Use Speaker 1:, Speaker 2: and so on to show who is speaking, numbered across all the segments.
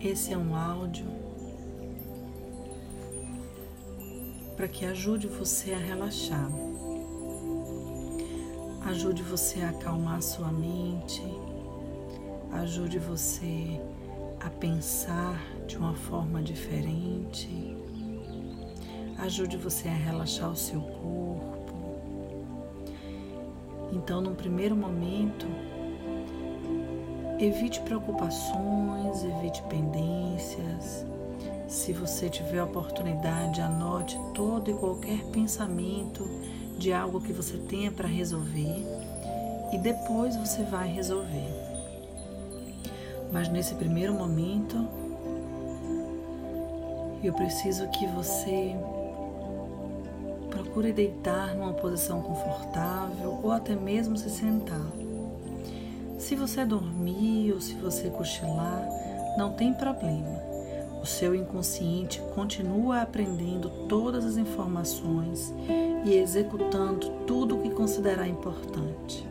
Speaker 1: Esse é um áudio para que ajude você a relaxar, ajude você a acalmar sua mente, ajude você a pensar de uma forma diferente, ajude você a relaxar o seu corpo. Então, num primeiro momento, Evite preocupações, evite pendências. Se você tiver oportunidade, anote todo e qualquer pensamento de algo que você tenha para resolver e depois você vai resolver. Mas nesse primeiro momento, eu preciso que você procure deitar numa posição confortável ou até mesmo se sentar. Se você dormir ou se você cochilar, não tem problema. O seu inconsciente continua aprendendo todas as informações e executando tudo o que considerar importante.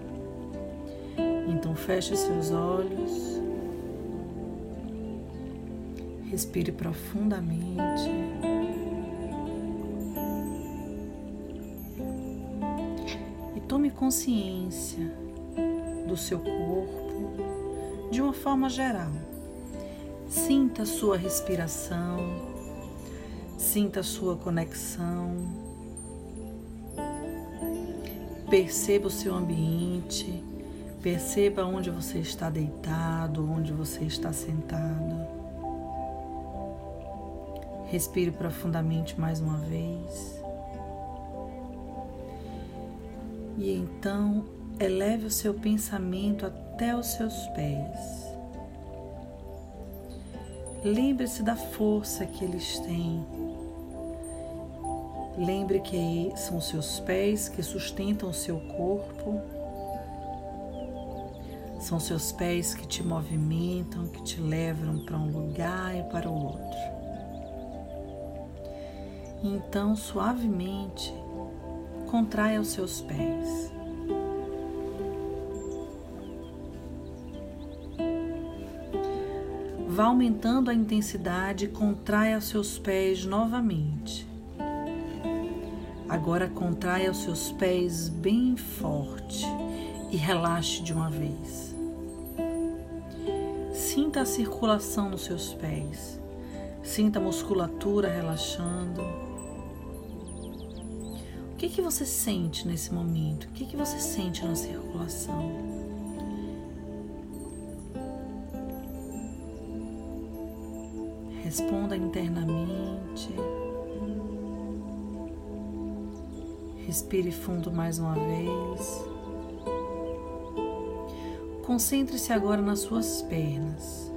Speaker 1: Então feche seus olhos, respire profundamente. E tome consciência do seu corpo de uma forma geral. Sinta a sua respiração, sinta a sua conexão, perceba o seu ambiente, perceba onde você está deitado, onde você está sentado. Respire profundamente mais uma vez. E então eleve o seu pensamento até os seus pés. Lembre-se da força que eles têm. Lembre que são seus pés que sustentam o seu corpo. São seus pés que te movimentam, que te levam para um lugar e para o outro. Então, suavemente, contraia os seus pés. Vá aumentando a intensidade e contraia os seus pés novamente. Agora contraia os seus pés bem forte e relaxe de uma vez. Sinta a circulação nos seus pés. Sinta a musculatura relaxando. O que, que você sente nesse momento? O que, que você sente na circulação? Responda internamente. Respire fundo mais uma vez. Concentre-se agora nas suas pernas,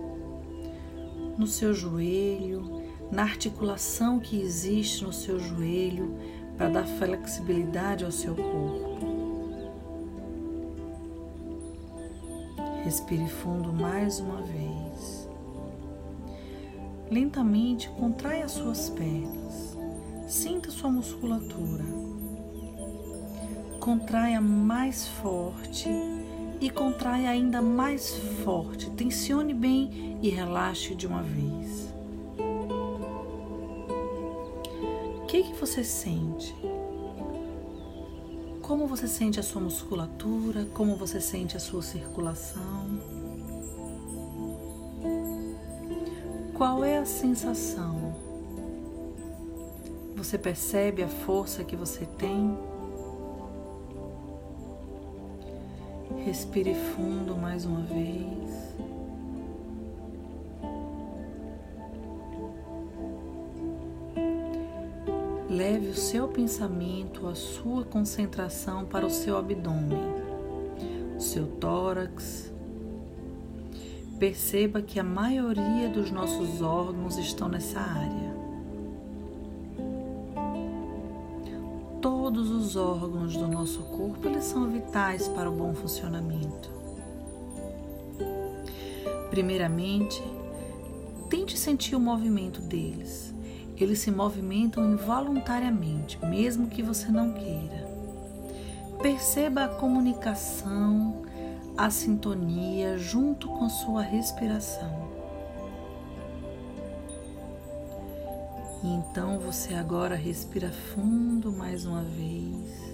Speaker 1: no seu joelho, na articulação que existe no seu joelho para dar flexibilidade ao seu corpo. Respire fundo mais uma vez. Lentamente contrai as suas pernas. Sinta sua musculatura. Contraia mais forte e contraia ainda mais forte. Tensione bem e relaxe de uma vez. O que, que você sente? Como você sente a sua musculatura? Como você sente a sua circulação? Qual é a sensação? Você percebe a força que você tem? Respire fundo mais uma vez. Leve o seu pensamento, a sua concentração para o seu abdômen, o seu tórax, Perceba que a maioria dos nossos órgãos estão nessa área. Todos os órgãos do nosso corpo eles são vitais para o bom funcionamento. Primeiramente, tente sentir o movimento deles. Eles se movimentam involuntariamente, mesmo que você não queira. Perceba a comunicação a sintonia junto com sua respiração. E então você agora respira fundo mais uma vez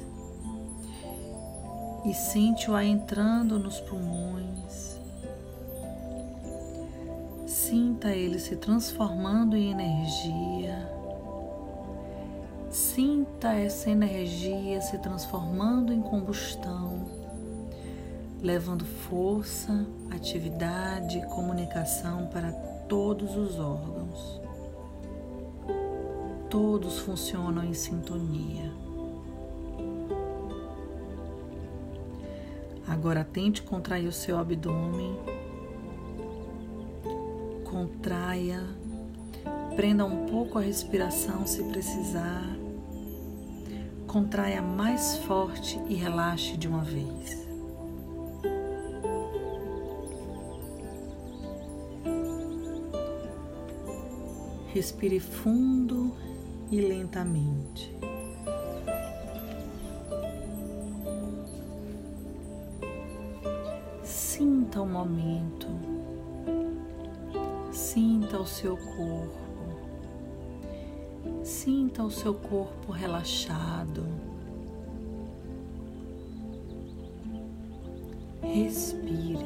Speaker 1: e sente o ar entrando nos pulmões. Sinta ele se transformando em energia. Sinta essa energia se transformando em combustão, levando força, atividade e comunicação para todos os órgãos todos funcionam em sintonia. Agora tente contrair o seu abdômen. Contraia. Prenda um pouco a respiração se precisar. Contraia mais forte e relaxe de uma vez. Respire fundo e lentamente. Sinta o momento, sinta o seu corpo, sinta o seu corpo relaxado. Respire,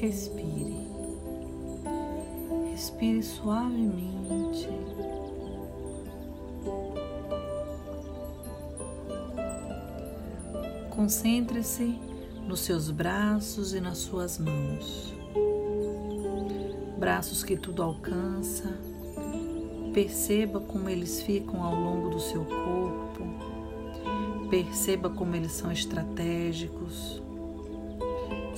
Speaker 1: respire. Respire suavemente. Concentre-se nos seus braços e nas suas mãos. Braços que tudo alcança. Perceba como eles ficam ao longo do seu corpo. Perceba como eles são estratégicos.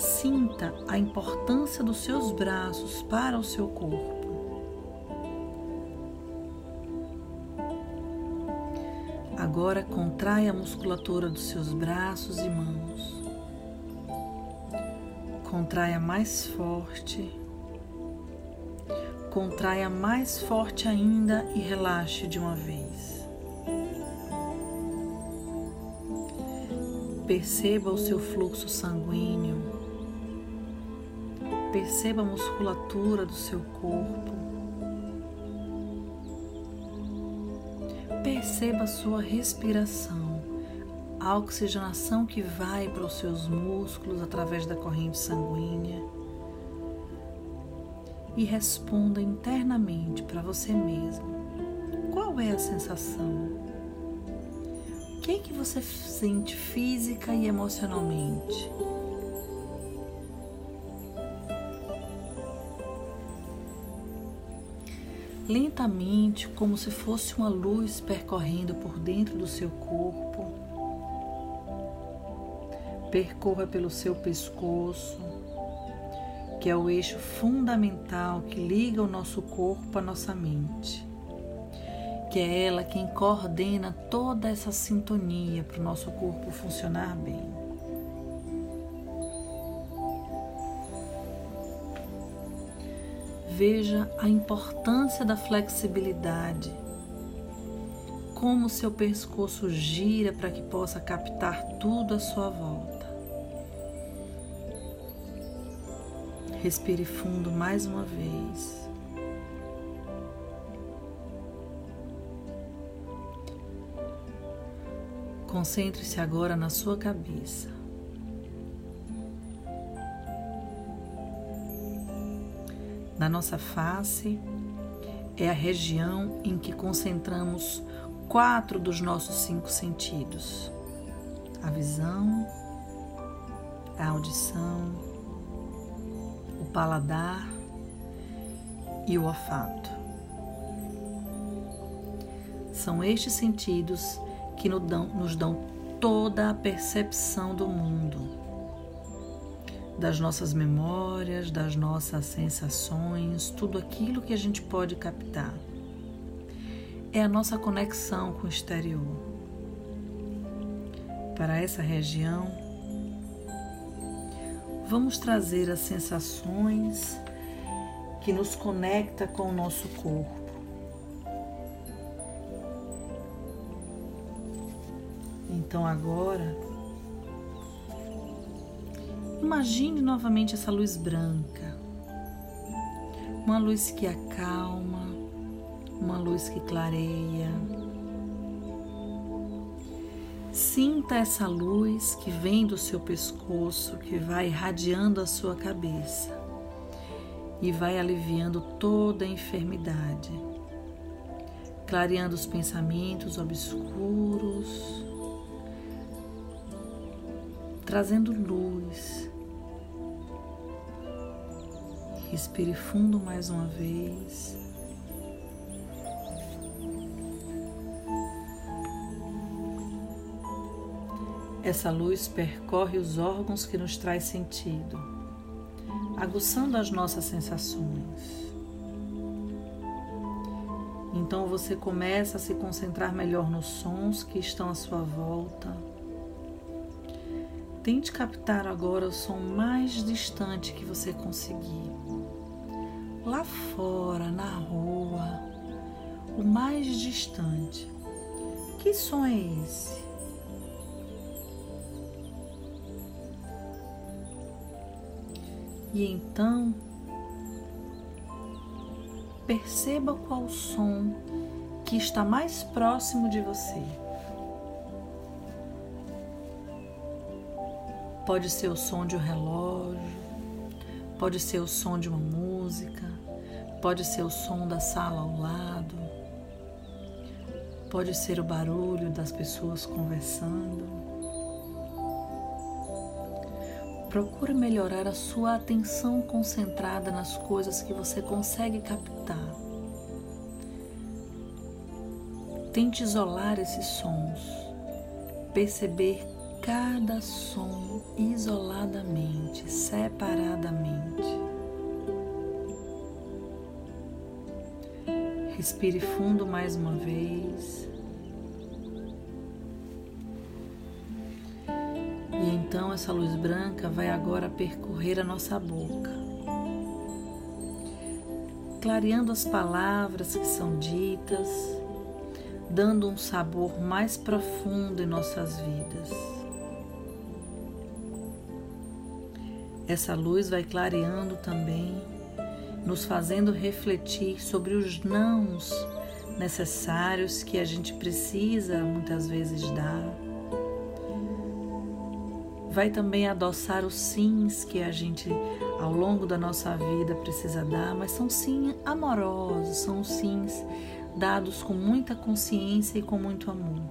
Speaker 1: Sinta a importância dos seus braços para o seu corpo. Agora contrai a musculatura dos seus braços e mãos. Contraia mais forte. Contraia mais forte ainda e relaxe de uma vez. Perceba o seu fluxo sanguíneo Perceba a musculatura do seu corpo. Perceba a sua respiração, a oxigenação que vai para os seus músculos através da corrente sanguínea. E responda internamente para você mesmo. Qual é a sensação? O que é que você sente física e emocionalmente? Lentamente, como se fosse uma luz percorrendo por dentro do seu corpo. Percorra pelo seu pescoço, que é o eixo fundamental que liga o nosso corpo à nossa mente, que é ela quem coordena toda essa sintonia para o nosso corpo funcionar bem. Veja a importância da flexibilidade, como seu pescoço gira para que possa captar tudo à sua volta. Respire fundo mais uma vez. Concentre-se agora na sua cabeça. Na nossa face é a região em que concentramos quatro dos nossos cinco sentidos: a visão, a audição, o paladar e o olfato. São estes sentidos que nos dão, nos dão toda a percepção do mundo das nossas memórias, das nossas sensações, tudo aquilo que a gente pode captar. É a nossa conexão com o exterior. Para essa região, vamos trazer as sensações que nos conecta com o nosso corpo. Então agora Imagine novamente essa luz branca. uma luz que acalma, uma luz que clareia. Sinta essa luz que vem do seu pescoço, que vai irradiando a sua cabeça e vai aliviando toda a enfermidade, clareando os pensamentos obscuros, trazendo luz. Respire fundo mais uma vez. Essa luz percorre os órgãos que nos traz sentido, aguçando as nossas sensações. Então você começa a se concentrar melhor nos sons que estão à sua volta. Tente captar agora o som mais distante que você conseguir. Lá fora, na rua, o mais distante. Que som é esse? E então, perceba qual som que está mais próximo de você. Pode ser o som de um relógio, pode ser o som de uma música, pode ser o som da sala ao lado, pode ser o barulho das pessoas conversando. Procure melhorar a sua atenção concentrada nas coisas que você consegue captar. Tente isolar esses sons, perceber cada som isoladamente, separadamente. Respire fundo mais uma vez. E então essa luz branca vai agora percorrer a nossa boca, clareando as palavras que são ditas, dando um sabor mais profundo em nossas vidas. Essa luz vai clareando também, nos fazendo refletir sobre os nãos necessários que a gente precisa muitas vezes dar vai também adoçar os sims que a gente ao longo da nossa vida precisa dar, mas são sim amorosos, são sims dados com muita consciência e com muito amor.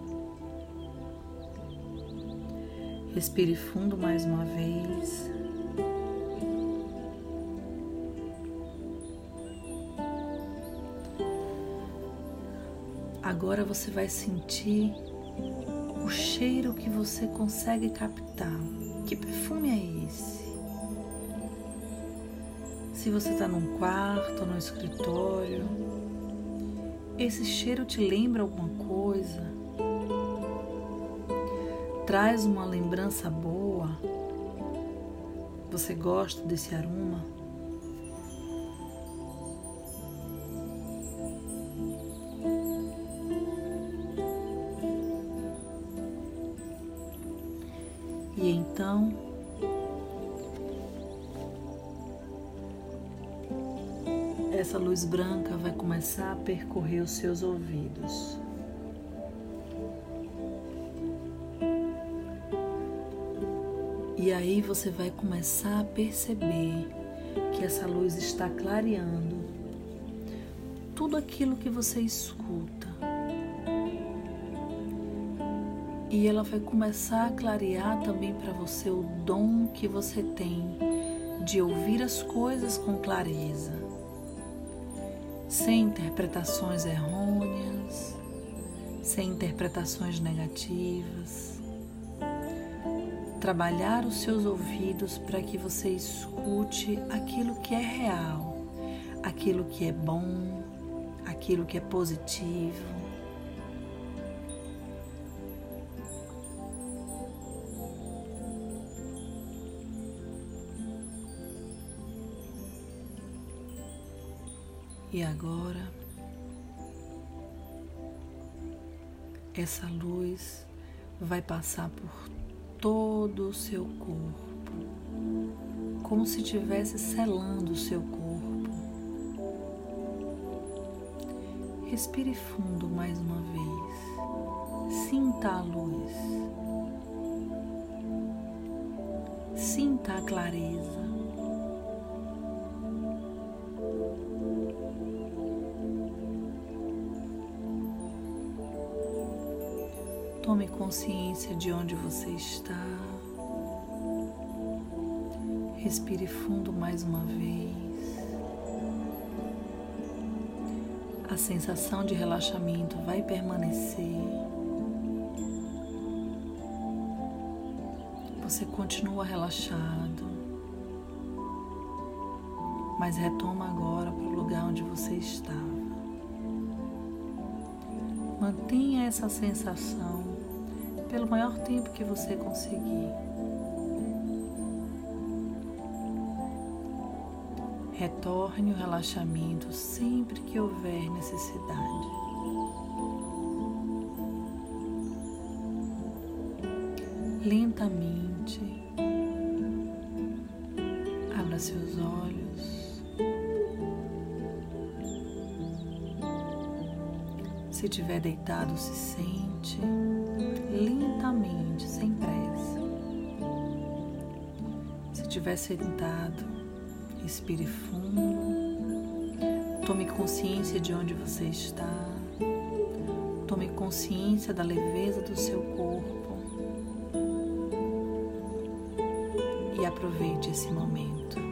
Speaker 1: Respire fundo mais uma vez. Agora você vai sentir o cheiro que você consegue captar. Que perfume é esse? Se você está num quarto, no escritório, esse cheiro te lembra alguma coisa? Traz uma lembrança boa? Você gosta desse aroma? Luz branca vai começar a percorrer os seus ouvidos. E aí você vai começar a perceber que essa luz está clareando tudo aquilo que você escuta. E ela vai começar a clarear também para você o dom que você tem de ouvir as coisas com clareza, sem interpretações errôneas, sem interpretações negativas. Trabalhar os seus ouvidos para que você escute aquilo que é real, aquilo que é bom, aquilo que é positivo E agora, essa luz vai passar por todo o seu corpo, como se estivesse selando o seu corpo. Respire fundo mais uma vez. Sinta a luz. Sinta a clareza. Tome consciência de onde você está. Respire fundo mais uma vez. A sensação de relaxamento vai permanecer. Você continua relaxado, mas retoma agora para o lugar onde você estava. Mantenha essa sensação pelo maior tempo que você conseguir. Retorne o relaxamento sempre que houver necessidade. Lentamente, abra seus olhos. Se estiver deitado, se sente lentamente, sem pressa. Se estiver sentado, respire fundo, tome consciência de onde você está, tome consciência da leveza do seu corpo e aproveite esse momento.